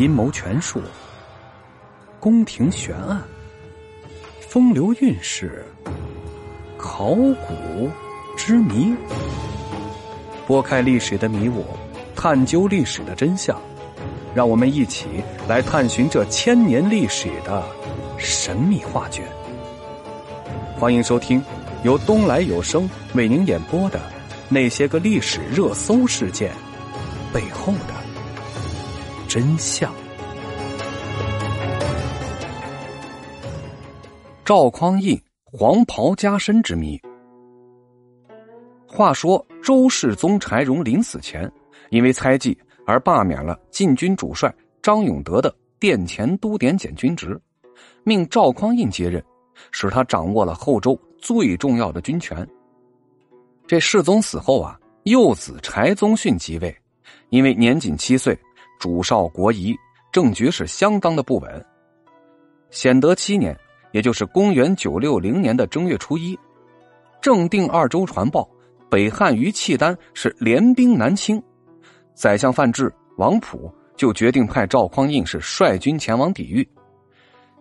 阴谋权术、宫廷悬案、风流韵事、考古之谜，拨开历史的迷雾，探究历史的真相，让我们一起来探寻这千年历史的神秘画卷。欢迎收听由东来有声为您演播的《那些个历史热搜事件背后的真相》。赵匡胤黄袍加身之谜。话说周世宗柴荣临死前，因为猜忌而罢免了禁军主帅张永德的殿前都点检军职，命赵匡胤接任。使他掌握了后周最重要的军权。这世宗死后啊，幼子柴宗训即位，因为年仅七岁，主少国疑，政局是相当的不稳。显德七年，也就是公元九六零年的正月初一，正定二州传报，北汉于契丹是联兵南侵，宰相范质、王普就决定派赵匡胤是率军前往抵御，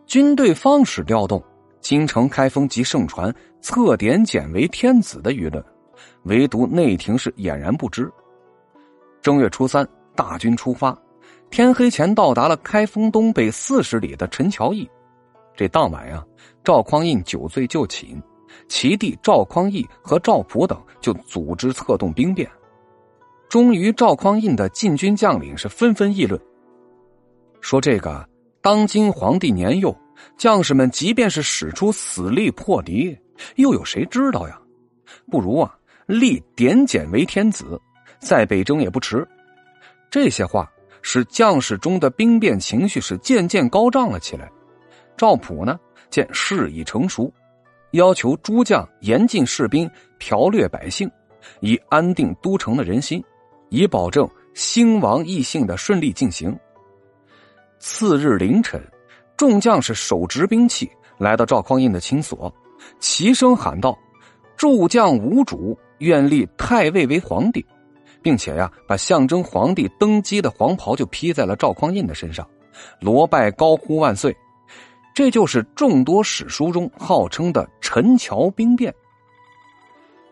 军队方始调动。京城开封及盛传测点检为天子的舆论，唯独内廷是俨然不知。正月初三，大军出发，天黑前到达了开封东北四十里的陈桥驿。这当晚呀，赵匡胤酒醉就寝，其弟赵匡义和赵普等就组织策动兵变。终于，赵匡胤的禁军将领是纷纷议论，说这个当今皇帝年幼。将士们即便是使出死力破敌，又有谁知道呀？不如啊，立点检为天子，在北征也不迟。这些话使将士中的兵变情绪是渐渐高涨了起来。赵普呢，见事已成熟，要求诸将严禁士兵剽掠百姓，以安定都城的人心，以保证兴亡异姓的顺利进行。次日凌晨。众将士手执兵器来到赵匡胤的寝所，齐声喊道：“诸将无主，愿立太尉为皇帝，并且呀，把象征皇帝登基的黄袍就披在了赵匡胤的身上，罗拜高呼万岁。”这就是众多史书中号称的陈桥兵变。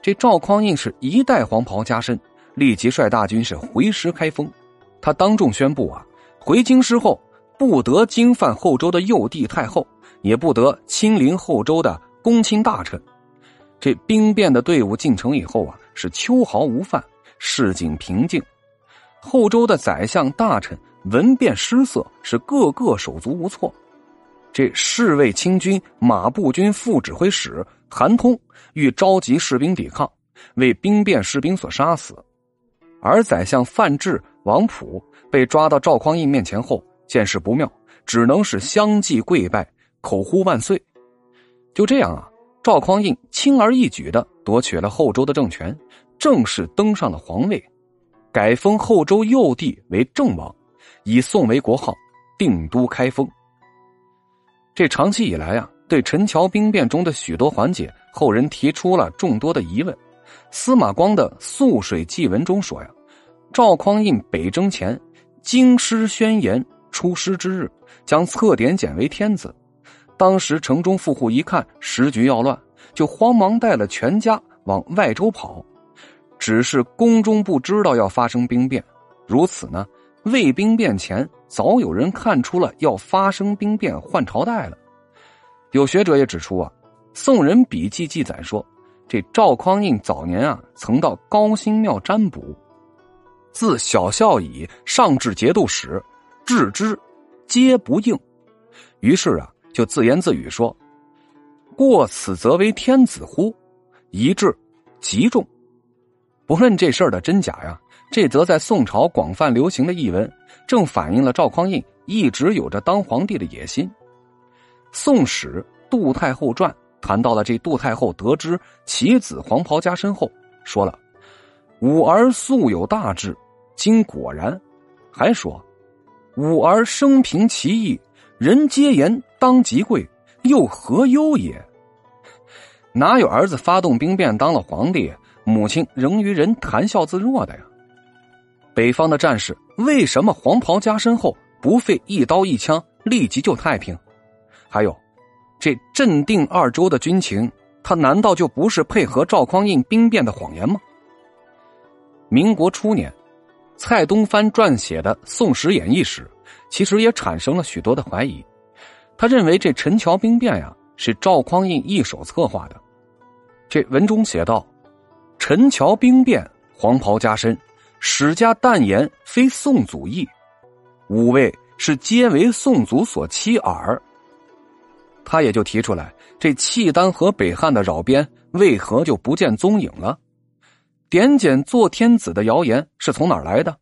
这赵匡胤是一代黄袍加身，立即率大军是回师开封。他当众宣布啊，回京师后。不得经犯后周的幼帝太后，也不得亲临后周的公卿大臣。这兵变的队伍进城以后啊，是秋毫无犯，市井平静。后周的宰相大臣闻变失色，是个个手足无措。这侍卫清军马步军副指挥使韩通欲召集士兵抵抗，为兵变士兵所杀死。而宰相范质、王普被抓到赵匡胤面前后。见势不妙，只能是相继跪拜，口呼万岁。就这样啊，赵匡胤轻而易举的夺取了后周的政权，正式登上了皇位，改封后周幼帝为郑王，以宋为国号，定都开封。这长期以来啊，对陈桥兵变中的许多环节，后人提出了众多的疑问。司马光的《涑水记文》中说呀，赵匡胤北征前，京师宣言。出师之日，将策点简为天子。当时城中富户一看时局要乱，就慌忙带了全家往外州跑。只是宫中不知道要发生兵变，如此呢，未兵变前早有人看出了要发生兵变换朝代了。有学者也指出啊，《宋人笔记》记载说，这赵匡胤早年啊曾到高辛庙占卜，自小孝以上至节度使。至之，皆不应。于是啊，就自言自语说：“过此则为天子乎？”一致极重。不论这事儿的真假呀，这则在宋朝广泛流行的译文，正反映了赵匡胤一直有着当皇帝的野心。《宋史·杜太后传》谈到了这杜太后得知其子黄袍加身后，说了：“吾儿素有大志，今果然。”还说。吾儿生平奇异，人皆言当即贵，又何忧也？哪有儿子发动兵变当了皇帝，母亲仍与人谈笑自若的呀？北方的战士为什么黄袍加身后不费一刀一枪立即就太平？还有，这镇定二州的军情，他难道就不是配合赵匡胤兵变的谎言吗？民国初年，蔡东藩撰写的《宋史演义》时，其实也产生了许多的怀疑。他认为这陈桥兵变呀，是赵匡胤一手策划的。这文中写道：“陈桥兵变，黄袍加身，史家淡言非宋祖意，五位是皆为宋祖所欺耳。”他也就提出来，这契丹和北汉的扰边为何就不见踪影了？点检做天子的谣言是从哪儿来的？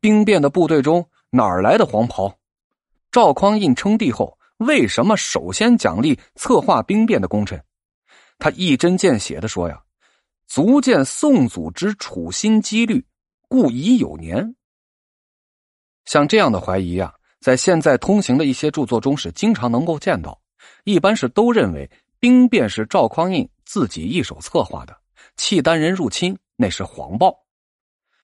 兵变的部队中哪儿来的黄袍？赵匡胤称帝后，为什么首先奖励策划兵变的功臣？他一针见血的说呀：“足见宋祖之处心积虑，故已有年。”像这样的怀疑啊，在现在通行的一些著作中是经常能够见到。一般是都认为兵变是赵匡胤自己一手策划的，契丹人入侵那是谎报。